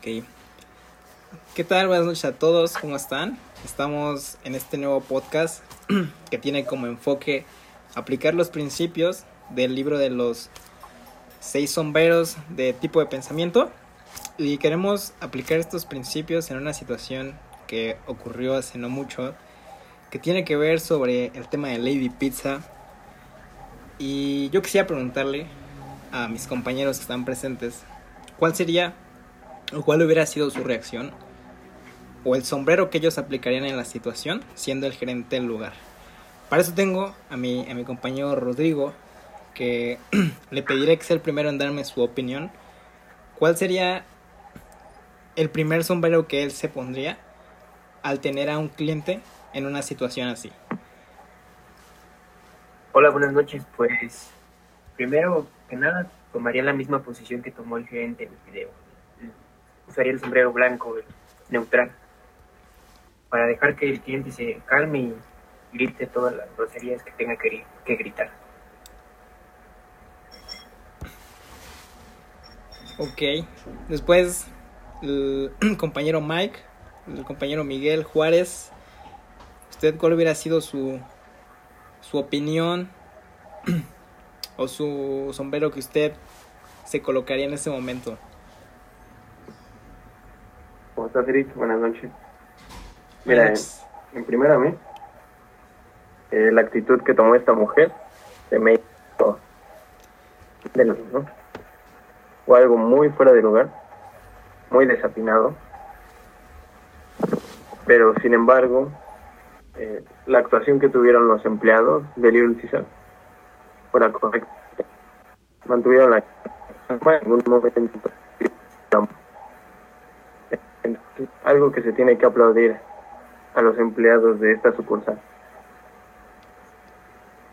Ok. ¿Qué tal? Buenas noches a todos, ¿cómo están? Estamos en este nuevo podcast que tiene como enfoque aplicar los principios del libro de los seis sombreros de tipo de pensamiento y queremos aplicar estos principios en una situación que ocurrió hace no mucho que tiene que ver sobre el tema de Lady Pizza y yo quisiera preguntarle a mis compañeros que están presentes cuál sería o cuál hubiera sido su reacción o el sombrero que ellos aplicarían en la situación siendo el gerente del lugar. Para eso tengo a mi, a mi compañero Rodrigo, que le pediré que sea el primero en darme su opinión. ¿Cuál sería el primer sombrero que él se pondría al tener a un cliente en una situación así? Hola, buenas noches. Pues primero que nada tomaría la misma posición que tomó el gerente en el video. Usaría el sombrero blanco, neutral, para dejar que el cliente se calme y grite todas las groserías que tenga que, que gritar. Ok, después el compañero Mike, el compañero Miguel Juárez, ¿usted cuál hubiera sido su, su opinión o su sombrero que usted se colocaría en ese momento? ¿Cómo estás, Eric? Buenas noches. Mira, en, en primera mí, eh, la actitud que tomó esta mujer se me hizo de lo mismo. Fue algo muy fuera de lugar, muy desafinado, pero sin embargo, eh, la actuación que tuvieron los empleados de Little fue la correcta. Mantuvieron la en algún momento algo que se tiene que aplaudir a los empleados de esta sucursal.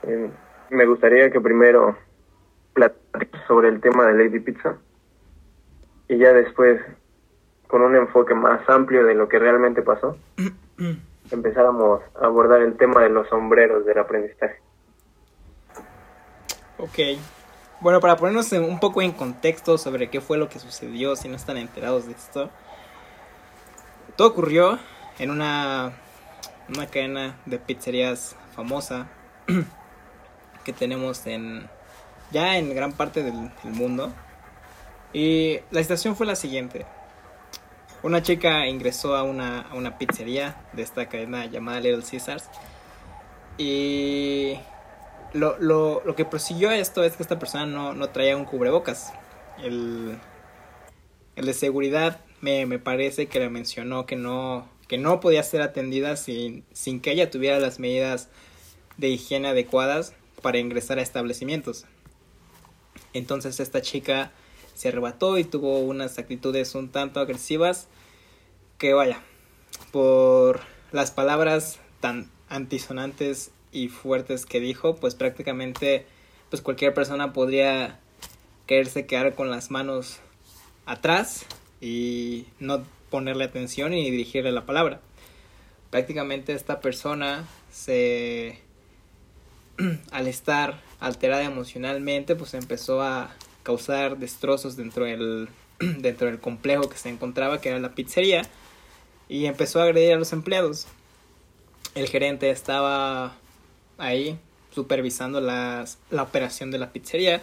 Eh, me gustaría que primero platiques sobre el tema de Lady Pizza y ya después, con un enfoque más amplio de lo que realmente pasó, empezáramos a abordar el tema de los sombreros del aprendizaje. Ok. Bueno, para ponernos un poco en contexto sobre qué fue lo que sucedió, si no están enterados de esto, todo ocurrió en una, una cadena de pizzerías famosa que tenemos en ya en gran parte del, mundo. Y la situación fue la siguiente. Una chica ingresó a una, a una pizzería de esta cadena llamada Little Caesars. Y lo, lo, lo que prosiguió esto es que esta persona no, no traía un cubrebocas. El, el de seguridad me, me parece que le mencionó que no, que no podía ser atendida sin, sin que ella tuviera las medidas de higiene adecuadas para ingresar a establecimientos. Entonces esta chica se arrebató y tuvo unas actitudes un tanto agresivas que vaya, por las palabras tan antisonantes y fuertes que dijo, pues prácticamente pues cualquier persona podría quererse quedar con las manos atrás y no ponerle atención y dirigirle la palabra. Prácticamente esta persona se al estar alterada emocionalmente, pues empezó a causar destrozos dentro del dentro del complejo que se encontraba, que era la pizzería, y empezó a agredir a los empleados. El gerente estaba ahí supervisando las, la operación de la pizzería.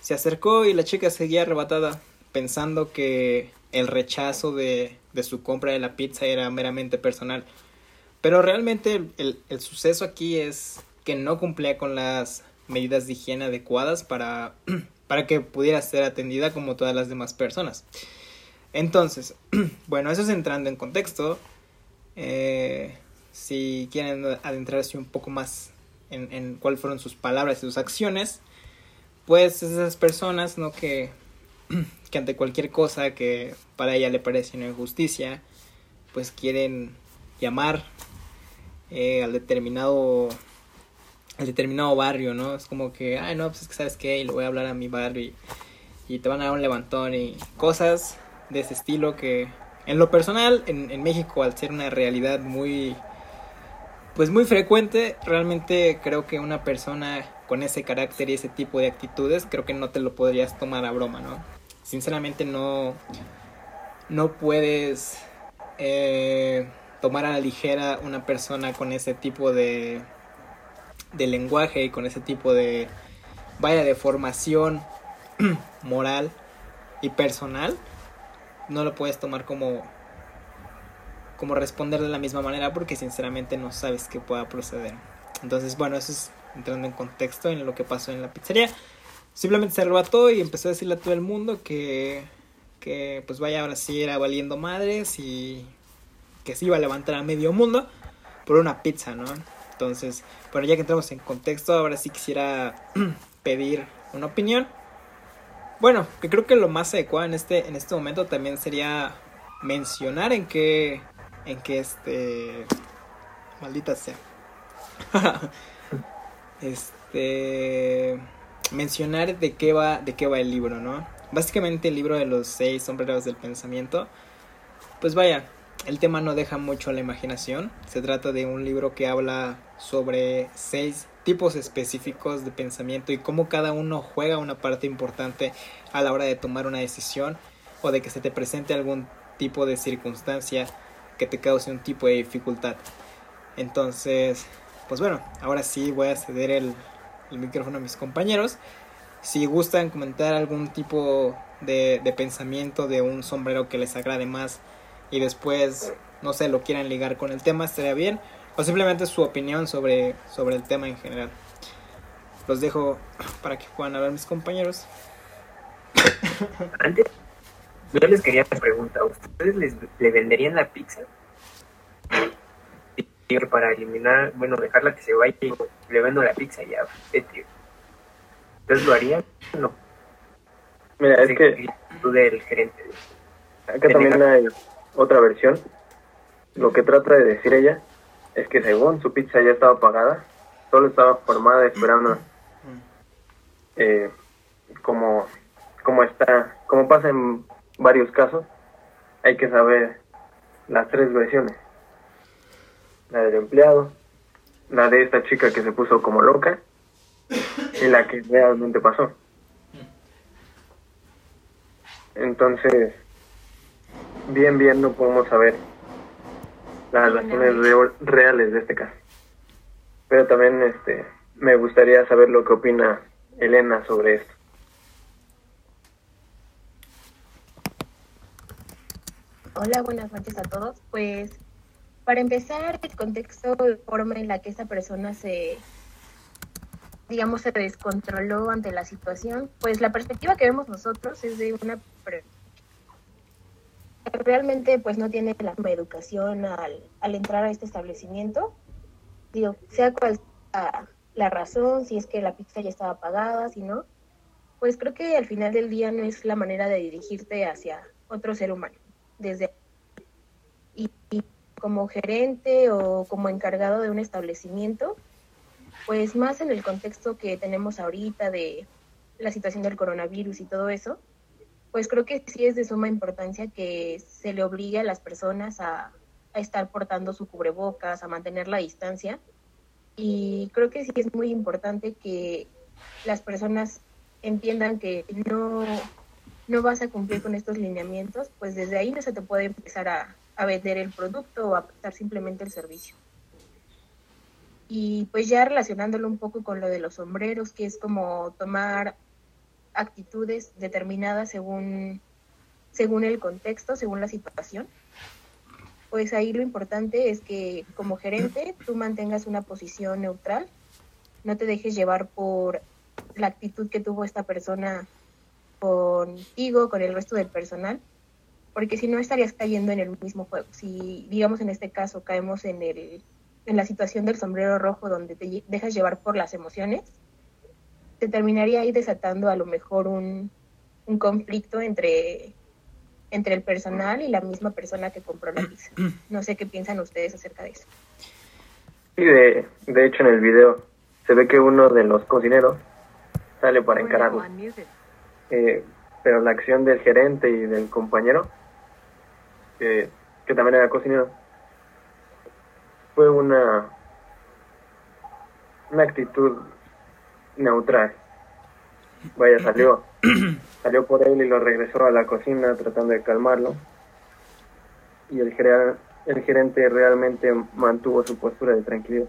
Se acercó y la chica seguía arrebatada, pensando que el rechazo de, de su compra de la pizza era meramente personal. Pero realmente el, el, suceso aquí es que no cumplía con las medidas de higiene adecuadas para, para que pudiera ser atendida como todas las demás personas. Entonces, bueno, eso es entrando en contexto. Eh, si quieren adentrarse un poco más en, en cuáles fueron sus palabras y sus acciones, pues esas personas, ¿no? Que, que ante cualquier cosa que para ella le parece una injusticia, pues quieren llamar eh, al determinado al determinado barrio, ¿no? Es como que, ay, no, pues es que sabes qué, y le voy a hablar a mi barrio y, y te van a dar un levantón y cosas de ese estilo que en lo personal en, en México al ser una realidad muy pues muy frecuente realmente creo que una persona con ese carácter y ese tipo de actitudes creo que no te lo podrías tomar a broma no sinceramente no no puedes eh, tomar a la ligera una persona con ese tipo de, de lenguaje y con ese tipo de, vaya, de formación moral y personal, no lo puedes tomar como como responder de la misma manera porque sinceramente no sabes qué pueda proceder. Entonces, bueno, eso es entrando en contexto en lo que pasó en la pizzería. Simplemente se arrebató y empezó a decirle a todo el mundo que, que pues vaya, ahora sí era valiendo madres y que se iba a levantar a medio mundo por una pizza, ¿no? Entonces, bueno, ya que entramos en contexto, ahora sí quisiera pedir una opinión. Bueno, que creo que lo más adecuado en este, en este momento también sería mencionar en qué, en qué este, maldita sea, este, mencionar de qué va, de qué va el libro, ¿no? Básicamente el libro de los seis sombreros del pensamiento, pues vaya, el tema no deja mucho a la imaginación. Se trata de un libro que habla sobre seis tipos específicos de pensamiento y cómo cada uno juega una parte importante a la hora de tomar una decisión o de que se te presente algún tipo de circunstancia que te cause un tipo de dificultad. Entonces, pues bueno, ahora sí voy a ceder el, micrófono a mis compañeros. Si gustan comentar algún tipo de, de pensamiento de un sombrero que les agrade más y después, no sé, lo quieran ligar con el tema, estaría bien o simplemente su opinión sobre, sobre el tema en general. Los dejo para que puedan hablar mis compañeros. Antes, yo les quería preguntar, ¿ustedes les, le venderían la pizza? Para eliminar, bueno, dejarla que se vaya y le vendo la pizza ya, ¿Ustedes lo harían? No. Mira, es que... Tú del gerente. Acá también hay otra versión. Lo que trata de decir ella es que según su pizza ya estaba pagada, solo estaba formada esperando eh, como, como está, como pasa en varios casos, hay que saber las tres versiones. La del empleado, la de esta chica que se puso como loca y la que realmente pasó. Entonces, bien, bien no podemos saber las razones reales de este caso. Pero también este me gustaría saber lo que opina Elena sobre esto. Hola, buenas noches a todos. Pues para empezar, el contexto, la forma en la que esta persona se, digamos, se descontroló ante la situación, pues la perspectiva que vemos nosotros es de una realmente pues no tiene la educación al, al entrar a este establecimiento. Digo, sea cual sea la razón, si es que la pizza ya estaba pagada, si no, pues creo que al final del día no es la manera de dirigirte hacia otro ser humano. Desde y, y como gerente o como encargado de un establecimiento, pues más en el contexto que tenemos ahorita de la situación del coronavirus y todo eso, pues creo que sí es de suma importancia que se le obligue a las personas a, estar portando su cubrebocas, a mantener la distancia. Y creo que sí es muy importante que las personas entiendan que no, no vas a cumplir con estos lineamientos, pues desde ahí no se te puede empezar a, a vender el producto o a prestar simplemente el servicio. Y pues ya relacionándolo un poco con lo de los sombreros, que es como tomar actitudes determinadas según, según el contexto, según la situación. Pues ahí lo importante es que como gerente tú mantengas una posición neutral, no te dejes llevar por la actitud que tuvo esta persona contigo, con el resto del personal, porque si no estarías cayendo en el mismo juego. Si, digamos, en este caso caemos en, el, en la situación del sombrero rojo donde te dejas llevar por las emociones, se terminaría ahí desatando a lo mejor un, un conflicto entre, entre el personal y la misma persona que compró la pizza. No sé qué piensan ustedes acerca de eso. Sí, de, de hecho en el video se ve que uno de los cocineros sale para encararlo. Eh, pero la acción del gerente y del compañero, que, que también era cocinero, fue una, una actitud neutral. Vaya, salió, salió por él y lo regresó a la cocina tratando de calmarlo. y el, el gerente realmente mantuvo su postura de tranquilidad.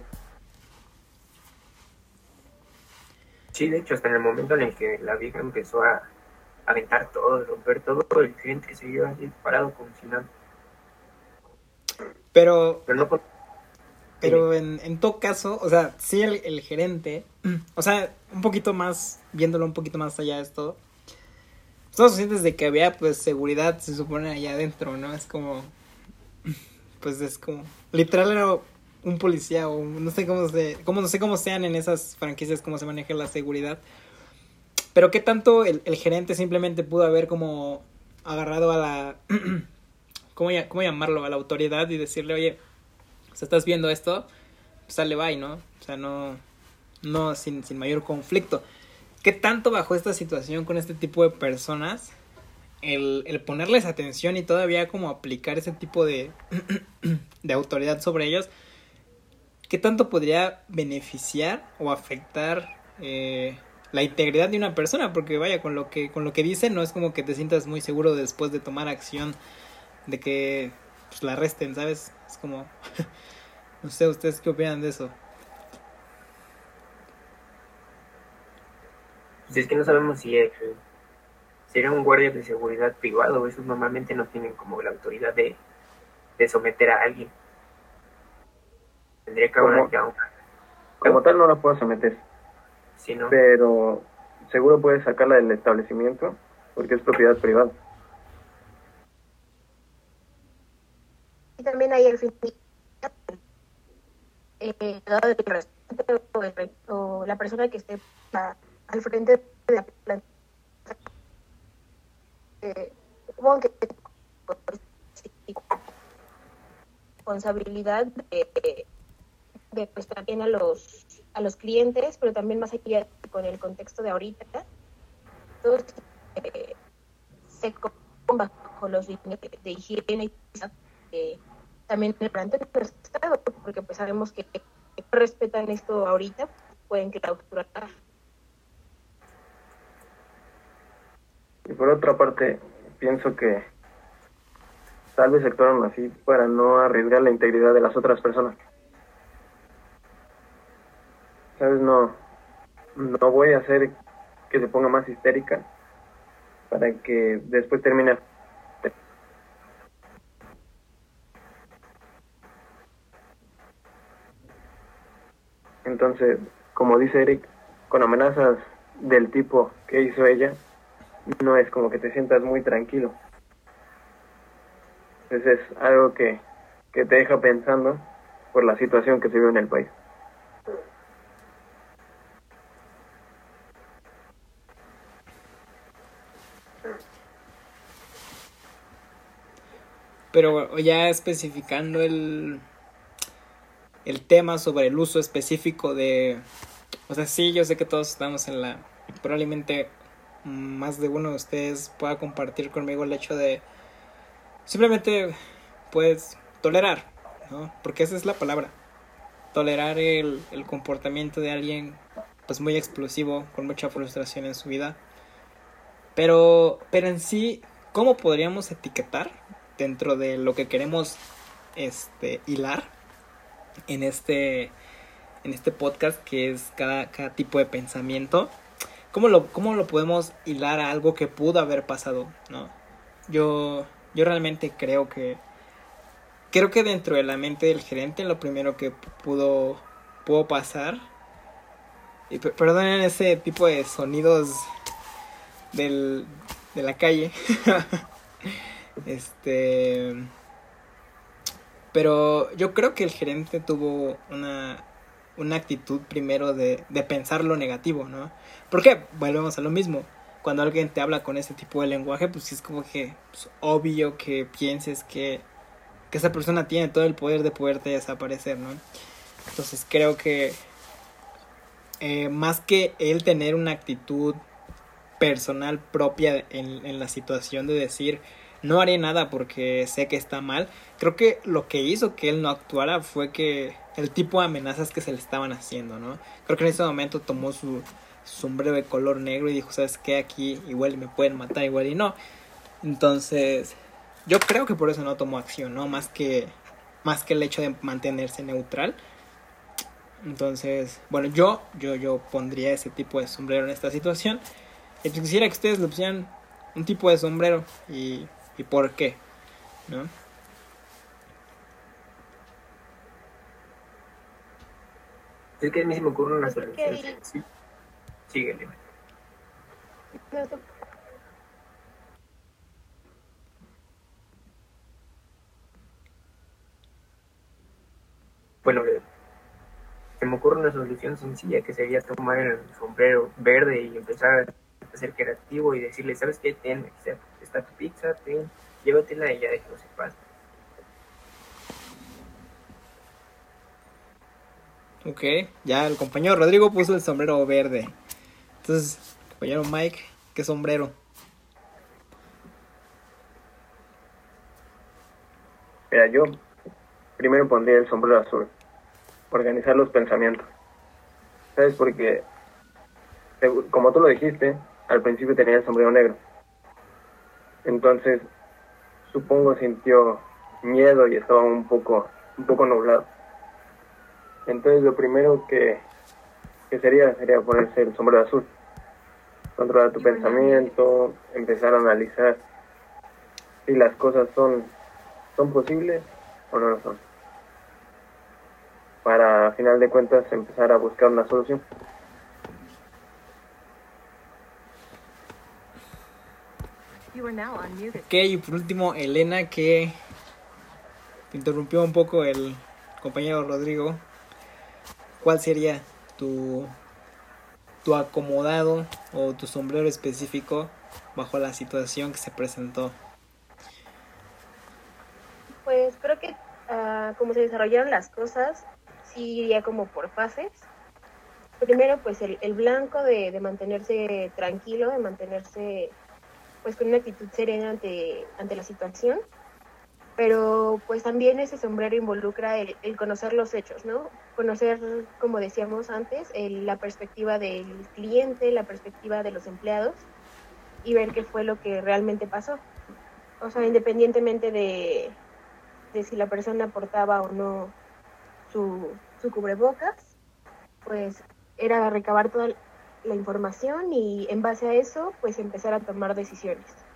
Sí, de hecho, hasta en el momento en el que la vieja empezó a aventar todo, romper todo, el gerente siguió así parado como si nada. Pero, pero, no, pero en, en todo caso, o sea, sí el, el gerente, o sea, un poquito más, viéndolo un poquito más allá de esto, todos sientes de que había pues seguridad, se supone, allá adentro, ¿no? Es como, pues es como, literal era un policía o no sé cómo se, cómo, no sé cómo sean en esas franquicias, cómo se maneja la seguridad. Pero qué tanto el, el gerente simplemente pudo haber como agarrado a la, ¿cómo, ¿cómo, llamarlo? A la autoridad y decirle, oye, si estás viendo esto, pues sale bye, ¿no? O sea, no, no sin, sin mayor conflicto. ¿Qué tanto bajo esta situación con este tipo de personas el, el ponerles atención y todavía como aplicar ese tipo de, de autoridad sobre ellos? ¿Qué tanto podría beneficiar o afectar eh, la integridad de una persona? Porque vaya, con lo que, con lo que dice no es como que te sientas muy seguro después de tomar acción de que pues, la arresten, ¿sabes? Es como... no sé, ¿ustedes qué opinan de eso? Si es que no sabemos si, es, si era un guardia de seguridad privado, esos normalmente no tienen como la autoridad de, de someter a alguien. Tendría que haber como, como tal no la puedo someter. Sí, ¿no? Pero seguro puedes sacarla del establecimiento porque es propiedad privada. Y o la persona que esté al frente de la planta. Eh, que responsabilidad de, de pues también a los a los clientes, pero también más allá con el contexto de ahorita, todos eh, se bajo los de, de higiene eh, también el plante de estado, porque pues sabemos que, que respetan esto ahorita, pueden clausurar Y por otra parte, pienso que tal vez actuaron así para no arriesgar la integridad de las otras personas. ¿Sabes? No, no voy a hacer que se ponga más histérica para que después termine. Entonces, como dice Eric, con amenazas del tipo que hizo ella, no es como que te sientas muy tranquilo. Entonces es algo que, que te deja pensando por la situación que se vive en el país. Pero ya especificando el, el tema sobre el uso específico de... O sea, sí, yo sé que todos estamos en la... Probablemente más de uno de ustedes pueda compartir conmigo el hecho de simplemente pues tolerar, ¿no? Porque esa es la palabra. Tolerar el, el comportamiento de alguien pues muy explosivo, con mucha frustración en su vida. Pero, pero en sí, ¿cómo podríamos etiquetar dentro de lo que queremos este, hilar en este, en este podcast que es cada, cada tipo de pensamiento? ¿Cómo lo, cómo lo podemos hilar a algo que pudo haber pasado? ¿no? Yo, yo realmente creo que creo que dentro de la mente del gerente lo primero que pudo, pudo pasar y perdonen ese tipo de sonidos del, de la calle este pero yo creo que el gerente tuvo una una actitud primero de, de pensar lo negativo, ¿no? ¿Por qué? Volvemos a lo mismo. Cuando alguien te habla con ese tipo de lenguaje, pues es como que pues, obvio que pienses que, que esa persona tiene todo el poder de poderte desaparecer, ¿no? Entonces creo que eh, más que él tener una actitud personal propia en, en la situación de decir no haré nada porque sé que está mal, creo que lo que hizo que él no actuara fue que el tipo de amenazas que se le estaban haciendo, ¿no? Creo que en ese momento tomó su sombrero de color negro y dijo, ¿sabes qué? Aquí igual me pueden matar, igual y no. Entonces, yo creo que por eso no tomó acción, ¿no? Más que, más que el hecho de mantenerse neutral. Entonces, bueno, yo, yo, yo pondría ese tipo de sombrero en esta situación. Y pues quisiera que ustedes le pusieran un tipo de sombrero y, y por qué, ¿no? Es que a mí se me ocurre una solución. Sí. Síguele. Bueno, se me ocurre una solución sencilla que sería tomar el sombrero verde y empezar a ser creativo y decirle, ¿sabes qué? Ten, está tu pizza, ten, llévatela y ya déjalo se pasa. Ok, ya el compañero Rodrigo puso el sombrero verde. Entonces, compañero Mike, ¿qué sombrero? Mira, yo primero pondría el sombrero azul. Organizar los pensamientos. ¿Sabes? Porque, como tú lo dijiste, al principio tenía el sombrero negro. Entonces, supongo sintió miedo y estaba un poco, un poco nublado. Entonces lo primero que, que sería sería ponerse el sombrero azul. Controlar tu pensamiento, empezar a analizar si las cosas son, son posibles o no lo son. Para, a final de cuentas, empezar a buscar una solución. Ok, y por último, Elena, que interrumpió un poco el compañero Rodrigo. ¿Cuál sería tu, tu acomodado o tu sombrero específico bajo la situación que se presentó? Pues creo que uh, como se desarrollaron las cosas, sí iría como por fases. Primero, pues el, el blanco de, de, mantenerse tranquilo, de mantenerse pues con una actitud serena ante, ante la situación. Pero pues también ese sombrero involucra el, el conocer los hechos, ¿no? Conocer, como decíamos antes, el, la perspectiva del cliente, la perspectiva de los empleados y ver qué fue lo que realmente pasó. O sea, independientemente de, de si la persona portaba o no su, su cubrebocas, pues era recabar toda la información y en base a eso, pues empezar a tomar decisiones.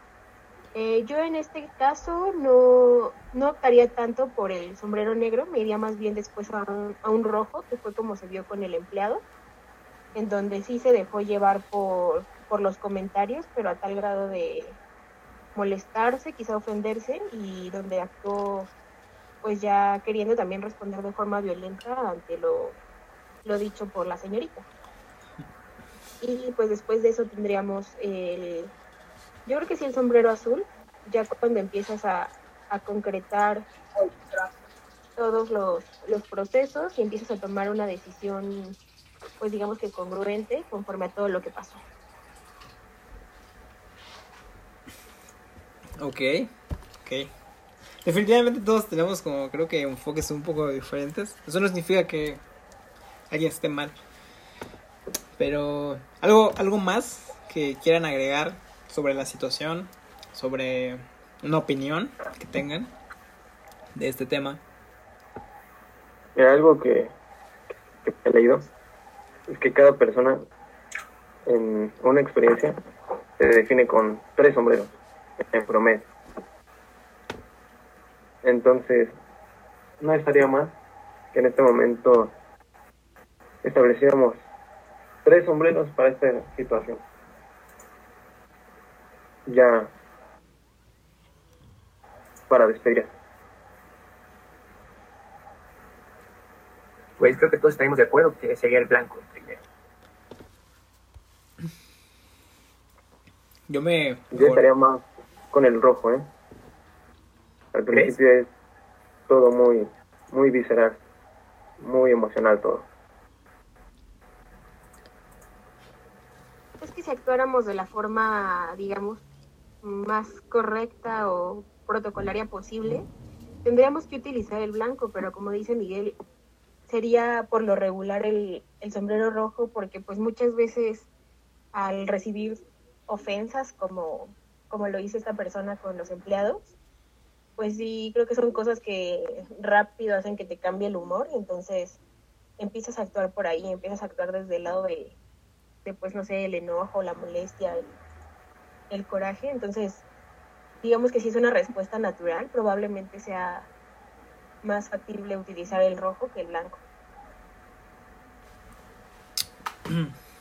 Eh, yo en este caso no, no optaría tanto por el sombrero negro, me iría más bien después a un, a un rojo, que fue como se vio con el empleado, en donde sí se dejó llevar por, por los comentarios, pero a tal grado de molestarse, quizá ofenderse, y donde actuó pues ya queriendo también responder de forma violenta ante lo, lo dicho por la señorita. Y pues después de eso tendríamos el, yo creo que sí el sombrero azul, ya cuando empiezas a, a concretar todos los, los, procesos y empiezas a tomar una decisión, pues digamos que congruente conforme a todo lo que pasó. Ok, ok. Definitivamente todos tenemos como creo que enfoques un poco diferentes. Eso no significa que alguien esté mal. Pero algo, algo más que quieran agregar sobre la situación, sobre una opinión que tengan de este tema. Mira, algo que, que he leído es que cada persona en una experiencia se define con tres sombreros en promedio. Entonces, no estaría mal que en este momento estableciéramos tres sombreros para esta situación. Ya para despedir. Pues creo que todos estaremos de acuerdo que sería el blanco primero. Yo me... Yo estaría más con el rojo, ¿eh? Al principio es todo muy, muy visceral, muy emocional todo. Es si actuáramos de la forma, digamos, más correcta o protocolaria posible, tendríamos que utilizar el blanco, pero como dice Miguel, sería por lo regular el, el sombrero rojo, porque pues muchas veces al recibir ofensas como, como lo hizo esta persona con los empleados, pues sí, creo que son cosas que rápido hacen que te cambie el humor y entonces empiezas a actuar por ahí, empiezas a actuar desde el lado de, de pues no sé, el enojo, la molestia, el, el coraje. Entonces, digamos que si es una respuesta natural, probablemente sea más factible utilizar el rojo que el blanco.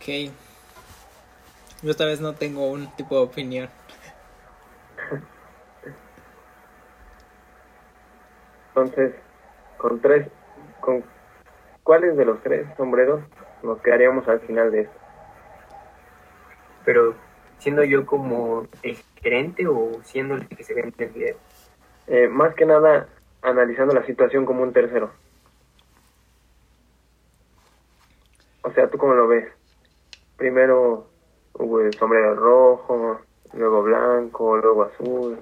Ok. Yo esta vez no tengo un tipo de opinión. Entonces, con tres, con ¿cuáles de los tres sombreros nos quedaríamos al final de esto? Pero, ¿siendo yo como el gerente o siendo el que se ve en el video? Eh, más que nada, analizando la situación como un tercero. O sea, ¿tú cómo lo ves? Primero hubo el sombrero rojo, luego blanco, luego azul.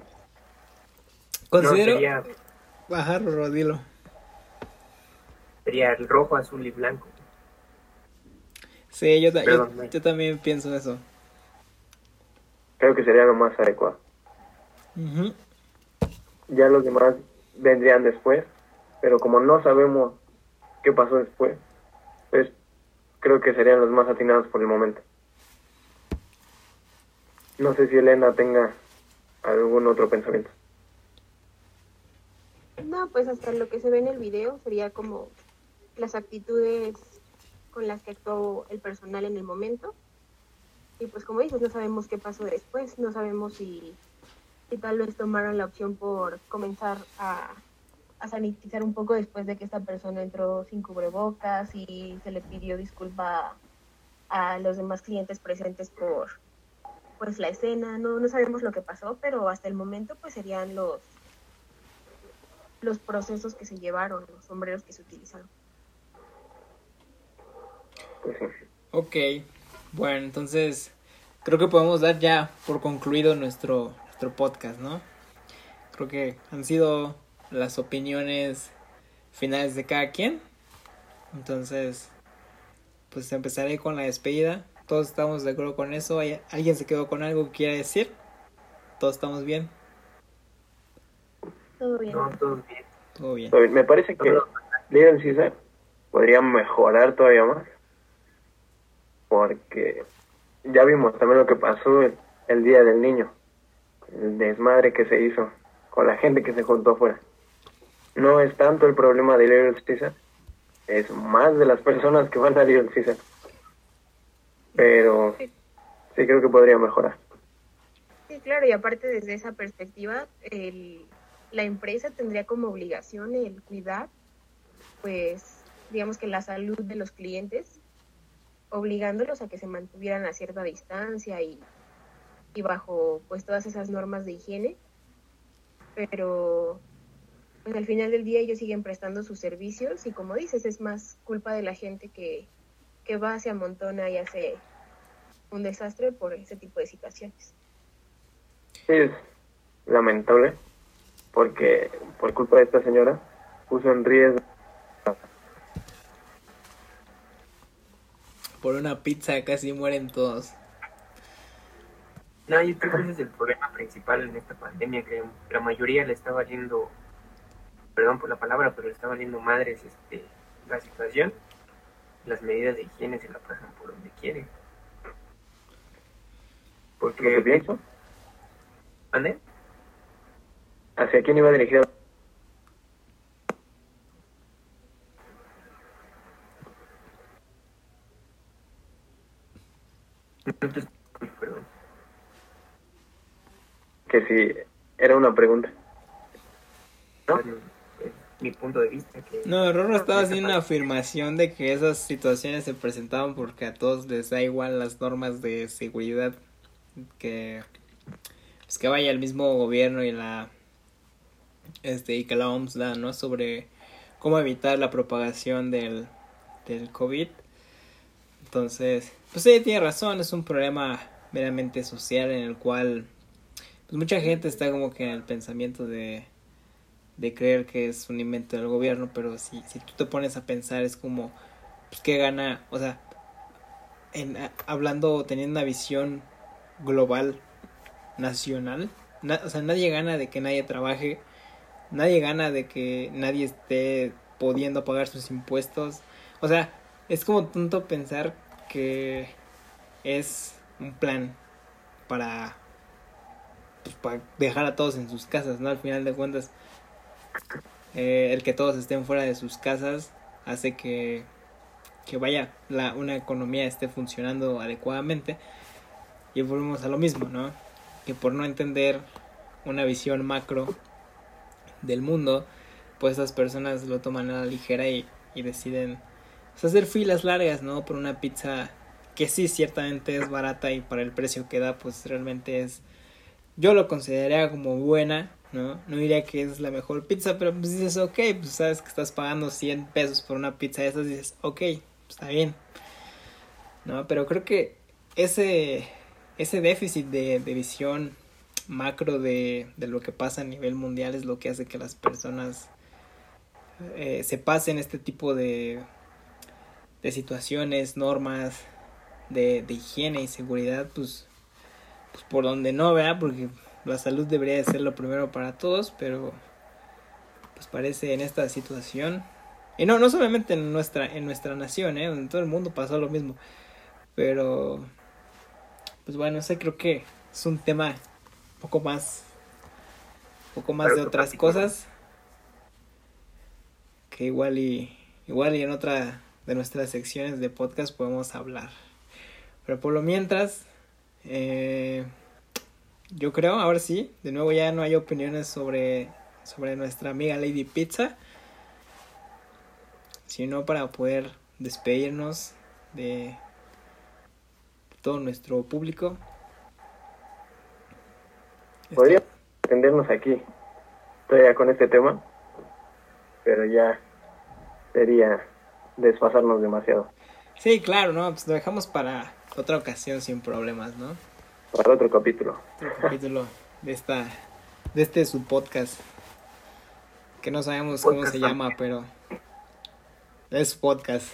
Considero... No, sería, Ajá, Rorro, dilo. sería el rojo, azul y blanco. Sí, yo, ta- yo- también pienso eso. Creo que sería lo más adecuado. Ujú. Ya los demás vendrían después, pero como no sabemos qué pasó después, pues creo que serían los más atinados por el momento. No sé si Elena tenga algún otro pensamiento. No, pues hasta lo que se ve en el video sería como las actitudes con las que actuó el personal en el momento. Y pues como dices, no sabemos qué pasó después, no sabemos si, si tal vez tomaron la opción por comenzar a, a sanitizar un poco después de que esta persona entró sin cubrebocas y se le pidió disculpa a los demás clientes presentes por pues la escena, no, no sabemos lo que pasó, pero hasta el momento pues serían los los procesos que se llevaron, los sombreros que se utilizaron. Ok, bueno, entonces creo que podemos dar ya por concluido nuestro, nuestro podcast, ¿no? Creo que han sido las opiniones finales de cada quien. Entonces, pues empezaré con la despedida. Todos estamos de acuerdo con eso. ¿Hay- ¿Alguien se quedó con algo que quiera decir? ¿Todos estamos bien? Todo bien. No, todos bien. Todo bien. Me parece que Little Caesar podría mejorar todavía más. Porque ya vimos también lo que pasó el, el día del niño. El desmadre que se hizo con la gente que se juntó afuera. No es tanto el problema de Little Caesar, es más de las personas que van a Little Caesar. Pero sí creo que podría mejorar. Sí, claro, y aparte desde esa perspectiva, el, la empresa tendría como obligación el cuidar, pues, digamos que la salud de los clientes, obligándolos a que se mantuvieran a cierta distancia y, y bajo, pues, todas esas normas de higiene. Pero, pues, al final del día ellos siguen prestando sus servicios y, como dices, es más culpa de la gente que, que va, se amontona y hace un desastre por ese tipo de situaciones. Sí, es lamentable porque por culpa de esta señora puso en riesgo Por una pizza casi mueren todos. No, yo creo que ese es el problema principal en esta pandemia, que la mayoría le está valiendo, perdón por la palabra, pero le está valiendo madres este, la situación. Las medidas de higiene se la pasan por donde quieren. lo que Porque, pienso. ¿Ande? ¿Hacia quién iba dirigida? No te escucho, perdón. Que si era una pregunta. ¿No? Mi punto de vista. Que No, Rorro estaba Esta haciendo una afirmación de que esas situaciones se presentaban porque a todos les da igual las normas de seguridad que pues que vaya el mismo gobierno y la este y que la OMS da, ¿no? Sobre cómo evitar la propagación del del COVID. Entonces, pues sí, tiene razón, es un problema meramente social en el cual pues mucha gente está como que en el pensamiento de de creer que es un invento del gobierno, pero si, si tú te pones a pensar es como, pues, ¿qué gana? O sea, en, hablando, teniendo una visión global, nacional, o sea, nadie gana de que nadie trabaje, nadie gana de que nadie esté pudiendo pagar sus impuestos. O sea, es como tonto pensar que es un plan para, pues, para dejar a todos en sus casas, ¿no? Al final de cuentas, eh, el que todos estén fuera de sus casas hace que, que vaya, la, una economía esté funcionando adecuadamente. Y volvemos a lo mismo, ¿no? Que por no entender una visión macro del mundo, pues esas personas lo toman a la ligera y, y deciden hacer filas largas, ¿no? Por una pizza que sí, ciertamente es barata y para el precio que da, pues realmente es, yo lo consideraría como buena, ¿no? No diría que es la mejor pizza, pero pues dices, ok, pues sabes que estás pagando 100 pesos por una pizza de esas, dices, ok, está bien, ¿no? Pero creo que ese, ese déficit de, de visión macro de, de, lo que pasa a nivel mundial es lo que hace que las personas eh, se pasen este tipo de, de situaciones, normas de, de higiene y seguridad, pues, pues por donde no, vea Porque la salud debería de ser lo primero para todos, pero pues parece en esta situación. Y no no solamente en nuestra en nuestra nación, eh, en todo el mundo pasó lo mismo, pero pues bueno, sé creo que es un tema un poco más un poco más de otras cosas que igual y igual y en otra de nuestras secciones de podcast podemos hablar. Pero por lo mientras eh, yo creo, ahora sí, de nuevo ya no hay opiniones sobre, sobre nuestra amiga Lady Pizza, sino para poder despedirnos de todo nuestro público. Podríamos atendernos aquí, todavía con este tema, pero ya sería desfasarnos demasiado. Sí, claro, no, pues lo dejamos para otra ocasión sin problemas, ¿no? Para otro capítulo. Otro capítulo de esta, de este su podcast. Que no sabemos cómo se llama, pero es podcast.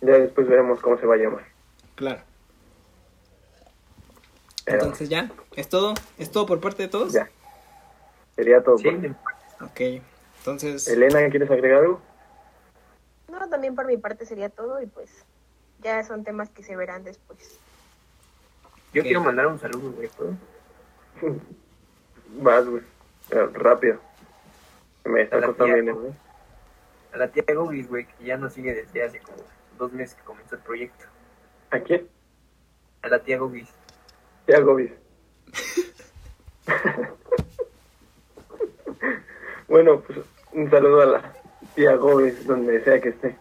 Ya después veremos cómo se va a llamar. Claro. Pero, Entonces ya, ¿es todo? ¿Es todo por parte de todos? Ya. Sería todo. Sí. Por... Ok, entonces... Elena, ¿quieres agregar algo? No, también por mi parte sería todo y pues ya son temas que se verán después. Yo quiero mandar un saludo, güey, ¿puedo? Vas, güey. Rápido. Me está costando bien, güey. A la tía Gobis, güey, que ya nos sigue desde hace como dos meses que comenzó el proyecto. ¿A quién? A la tía Gobis. Tía Gobis. bueno, pues un saludo a la tía Gobis, donde sea que esté.